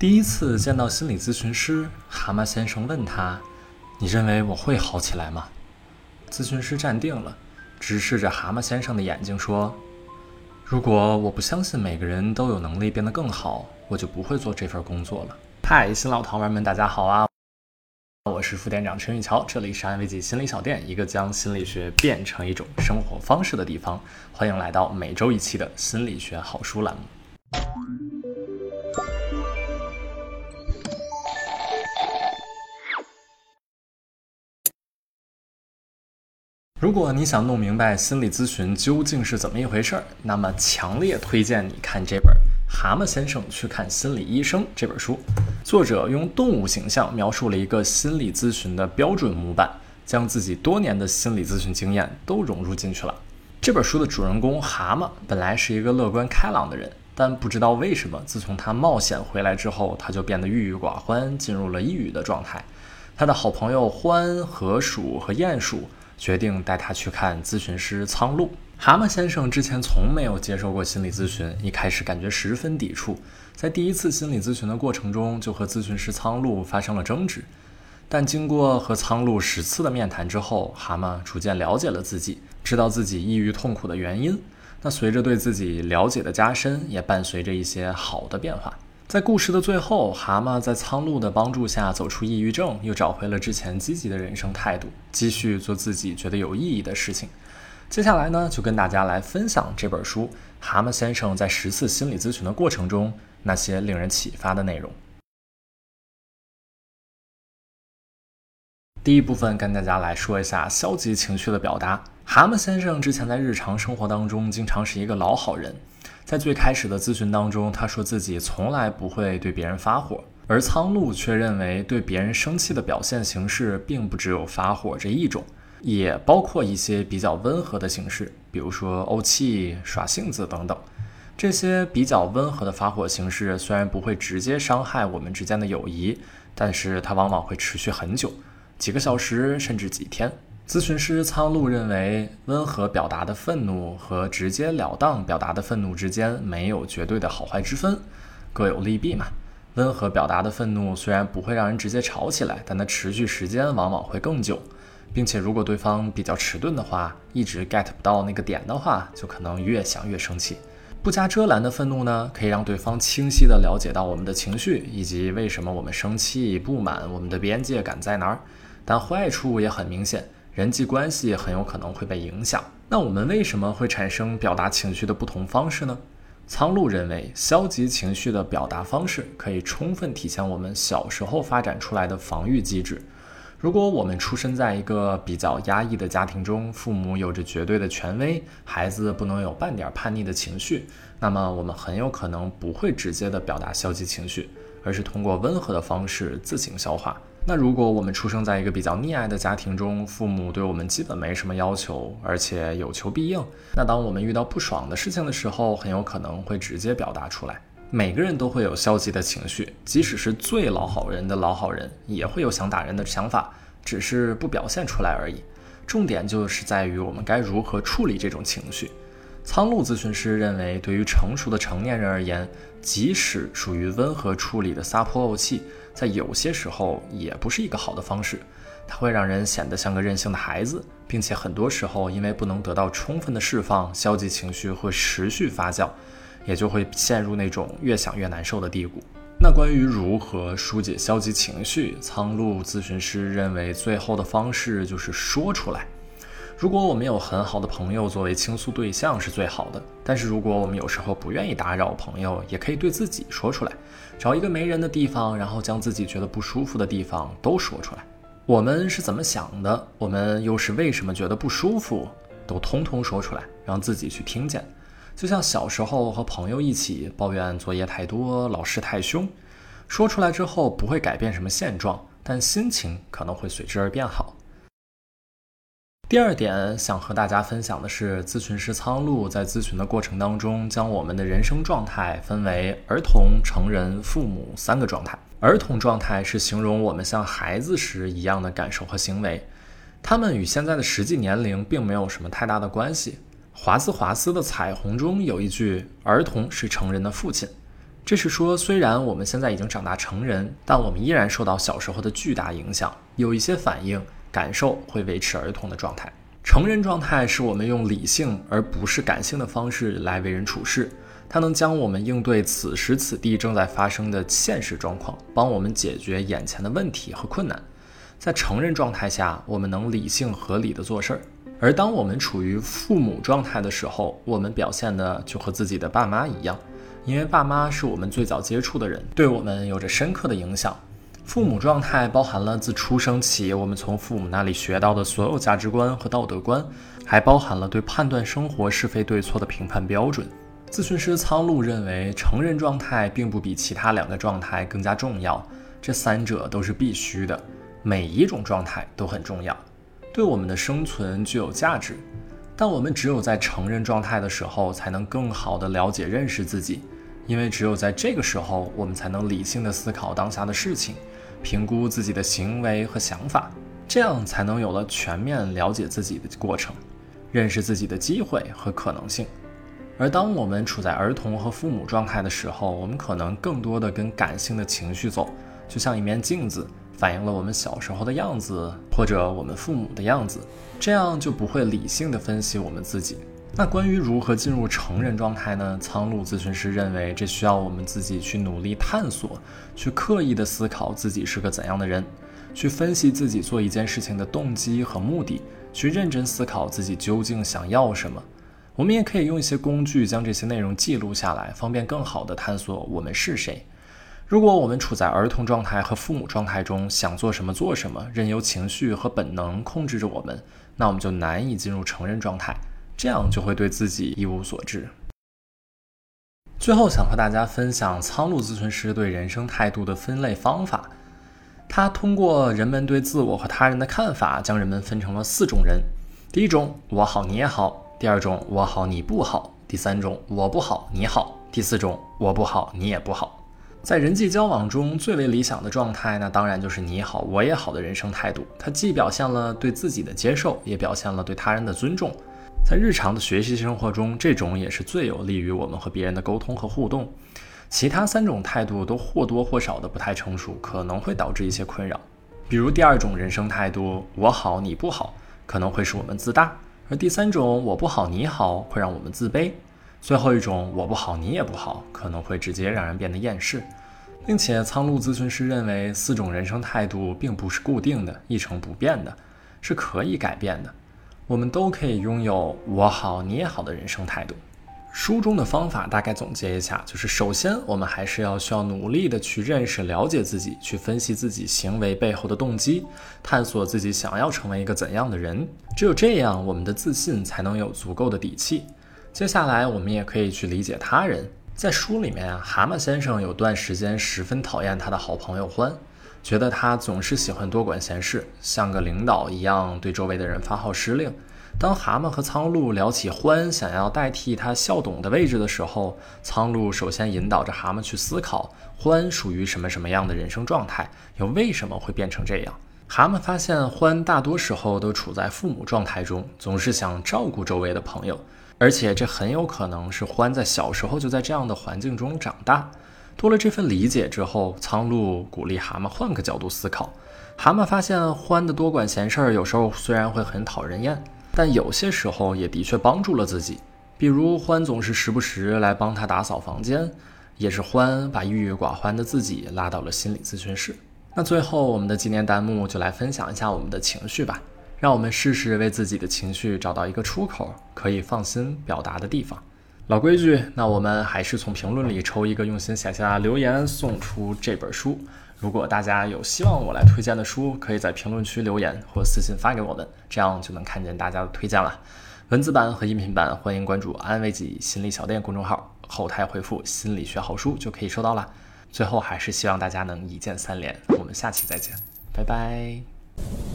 第一次见到心理咨询师，蛤蟆先生问他：“你认为我会好起来吗？”咨询师站定了，直视着蛤蟆先生的眼睛说：“如果我不相信每个人都有能力变得更好，我就不会做这份工作了。”嗨，新老糖丸们，大家好啊！我是副店长陈玉桥，这里是安慰剂心理小店，一个将心理学变成一种生活方式的地方。欢迎来到每周一期的心理学好书栏目。如果你想弄明白心理咨询究竟是怎么一回事儿，那么强烈推荐你看这本《蛤蟆先生去看心理医生》这本书。作者用动物形象描述了一个心理咨询的标准模板，将自己多年的心理咨询经验都融入进去了。这本书的主人公蛤蟆本来是一个乐观开朗的人，但不知道为什么，自从他冒险回来之后，他就变得郁郁寡欢，进入了抑郁的状态。他的好朋友獾、河鼠和鼹鼠。决定带他去看咨询师苍鹭。蛤蟆先生之前从没有接受过心理咨询，一开始感觉十分抵触，在第一次心理咨询的过程中，就和咨询师苍鹭发生了争执。但经过和苍鹭十次的面谈之后，蛤蟆逐渐了解了自己，知道自己抑郁痛苦的原因。那随着对自己了解的加深，也伴随着一些好的变化。在故事的最后，蛤蟆在苍鹭的帮助下走出抑郁症，又找回了之前积极的人生态度，继续做自己觉得有意义的事情。接下来呢，就跟大家来分享这本书《蛤蟆先生在十次心理咨询的过程中那些令人启发的内容》。第一部分跟大家来说一下消极情绪的表达。蛤蟆先生之前在日常生活当中，经常是一个老好人。在最开始的咨询当中，他说自己从来不会对别人发火，而苍鹭却认为对别人生气的表现形式并不只有发火这一种，也包括一些比较温和的形式，比如说怄气、耍性子等等。这些比较温和的发火形式虽然不会直接伤害我们之间的友谊，但是它往往会持续很久，几个小时甚至几天。咨询师苍鹭认为，温和表达的愤怒和直截了当表达的愤怒之间没有绝对的好坏之分，各有利弊嘛。温和表达的愤怒虽然不会让人直接吵起来，但它持续时间往往会更久，并且如果对方比较迟钝的话，一直 get 不到那个点的话，就可能越想越生气。不加遮拦的愤怒呢，可以让对方清晰地了解到我们的情绪以及为什么我们生气、不满，我们的边界感在哪儿，但坏处也很明显。人际关系很有可能会被影响。那我们为什么会产生表达情绪的不同方式呢？苍鹭认为，消极情绪的表达方式可以充分体现我们小时候发展出来的防御机制。如果我们出生在一个比较压抑的家庭中，父母有着绝对的权威，孩子不能有半点叛逆的情绪，那么我们很有可能不会直接的表达消极情绪，而是通过温和的方式自行消化。那如果我们出生在一个比较溺爱的家庭中，父母对我们基本没什么要求，而且有求必应，那当我们遇到不爽的事情的时候，很有可能会直接表达出来。每个人都会有消极的情绪，即使是最老好人的老好人，也会有想打人的想法，只是不表现出来而已。重点就是在于我们该如何处理这种情绪。苍鹭咨询师认为，对于成熟的成年人而言，即使属于温和处理的撒泼怄气。在有些时候也不是一个好的方式，它会让人显得像个任性的孩子，并且很多时候因为不能得到充分的释放，消极情绪会持续发酵，也就会陷入那种越想越难受的低谷。那关于如何疏解消极情绪，苍鹭咨询师认为最后的方式就是说出来。如果我们有很好的朋友作为倾诉对象是最好的，但是如果我们有时候不愿意打扰朋友，也可以对自己说出来，找一个没人的地方，然后将自己觉得不舒服的地方都说出来。我们是怎么想的？我们又是为什么觉得不舒服？都通通说出来，让自己去听见。就像小时候和朋友一起抱怨作业太多、老师太凶，说出来之后不会改变什么现状，但心情可能会随之而变好。第二点想和大家分享的是，咨询师苍鹭在咨询的过程当中，将我们的人生状态分为儿童、成人、父母三个状态。儿童状态是形容我们像孩子时一样的感受和行为，他们与现在的实际年龄并没有什么太大的关系。华兹华斯的《彩虹》中有一句：“儿童是成人的父亲。”这是说，虽然我们现在已经长大成人，但我们依然受到小时候的巨大影响，有一些反应、感受会维持儿童的状态。成人状态是我们用理性而不是感性的方式来为人处事，它能将我们应对此时此地正在发生的现实状况，帮我们解决眼前的问题和困难。在成人状态下，我们能理性合理的做事儿，而当我们处于父母状态的时候，我们表现的就和自己的爸妈一样。因为爸妈是我们最早接触的人，对我们有着深刻的影响。父母状态包含了自出生起我们从父母那里学到的所有价值观和道德观，还包含了对判断生活是非对错的评判标准。咨询师苍鹭认为，成人状态并不比其他两个状态更加重要，这三者都是必须的，每一种状态都很重要，对我们的生存具有价值。但我们只有在成人状态的时候，才能更好地了解、认识自己，因为只有在这个时候，我们才能理性地思考当下的事情，评估自己的行为和想法，这样才能有了全面了解自己的过程，认识自己的机会和可能性。而当我们处在儿童和父母状态的时候，我们可能更多的跟感性的情绪走，就像一面镜子。反映了我们小时候的样子，或者我们父母的样子，这样就不会理性的分析我们自己。那关于如何进入成人状态呢？苍鹭咨询师认为，这需要我们自己去努力探索，去刻意的思考自己是个怎样的人，去分析自己做一件事情的动机和目的，去认真思考自己究竟想要什么。我们也可以用一些工具将这些内容记录下来，方便更好的探索我们是谁。如果我们处在儿童状态和父母状态中，想做什么做什么，任由情绪和本能控制着我们，那我们就难以进入成人状态，这样就会对自己一无所知。最后，想和大家分享苍鹭咨询师对人生态度的分类方法。他通过人们对自我和他人的看法，将人们分成了四种人：第一种，我好你也好；第二种，我好你不好；第三种，我不好你好；第四种，我不好你也不好。在人际交往中最为理想的状态，那当然就是你好我也好的人生态度。它既表现了对自己的接受，也表现了对他人的尊重。在日常的学习生活中，这种也是最有利于我们和别人的沟通和互动。其他三种态度都或多或少的不太成熟，可能会导致一些困扰。比如第二种人生态度，我好你不好，可能会使我们自大；而第三种我不好你好，会让我们自卑。最后一种，我不好，你也不好，可能会直接让人变得厌世，并且苍鹭咨询师认为，四种人生态度并不是固定的、一成不变的，是可以改变的。我们都可以拥有我好你也好的人生态度。书中的方法大概总结一下，就是首先我们还是要需要努力的去认识、了解自己，去分析自己行为背后的动机，探索自己想要成为一个怎样的人。只有这样，我们的自信才能有足够的底气。接下来，我们也可以去理解他人。在书里面啊，蛤蟆先生有段时间十分讨厌他的好朋友欢，觉得他总是喜欢多管闲事，像个领导一样对周围的人发号施令。当蛤蟆和苍鹭聊起欢想要代替他校董的位置的时候，苍鹭首先引导着蛤蟆去思考欢属于什么什么样的人生状态，又为什么会变成这样。蛤蟆发现欢大多时候都处在父母状态中，总是想照顾周围的朋友。而且这很有可能是欢在小时候就在这样的环境中长大。多了这份理解之后，苍鹭鼓励蛤蟆换个角度思考。蛤蟆发现欢的多管闲事儿，有时候虽然会很讨人厌，但有些时候也的确帮助了自己。比如欢总是时不时来帮他打扫房间，也是欢把郁郁寡欢的自己拉到了心理咨询室。那最后，我们的纪念弹幕就来分享一下我们的情绪吧。让我们试试为自己的情绪找到一个出口，可以放心表达的地方。老规矩，那我们还是从评论里抽一个用心写下留言，送出这本书。如果大家有希望我来推荐的书，可以在评论区留言或私信发给我们，这样就能看见大家的推荐了。文字版和音频版，欢迎关注“安慰剂心理小店”公众号，后台回复“心理学好书”就可以收到了。最后，还是希望大家能一键三连。我们下期再见，拜拜。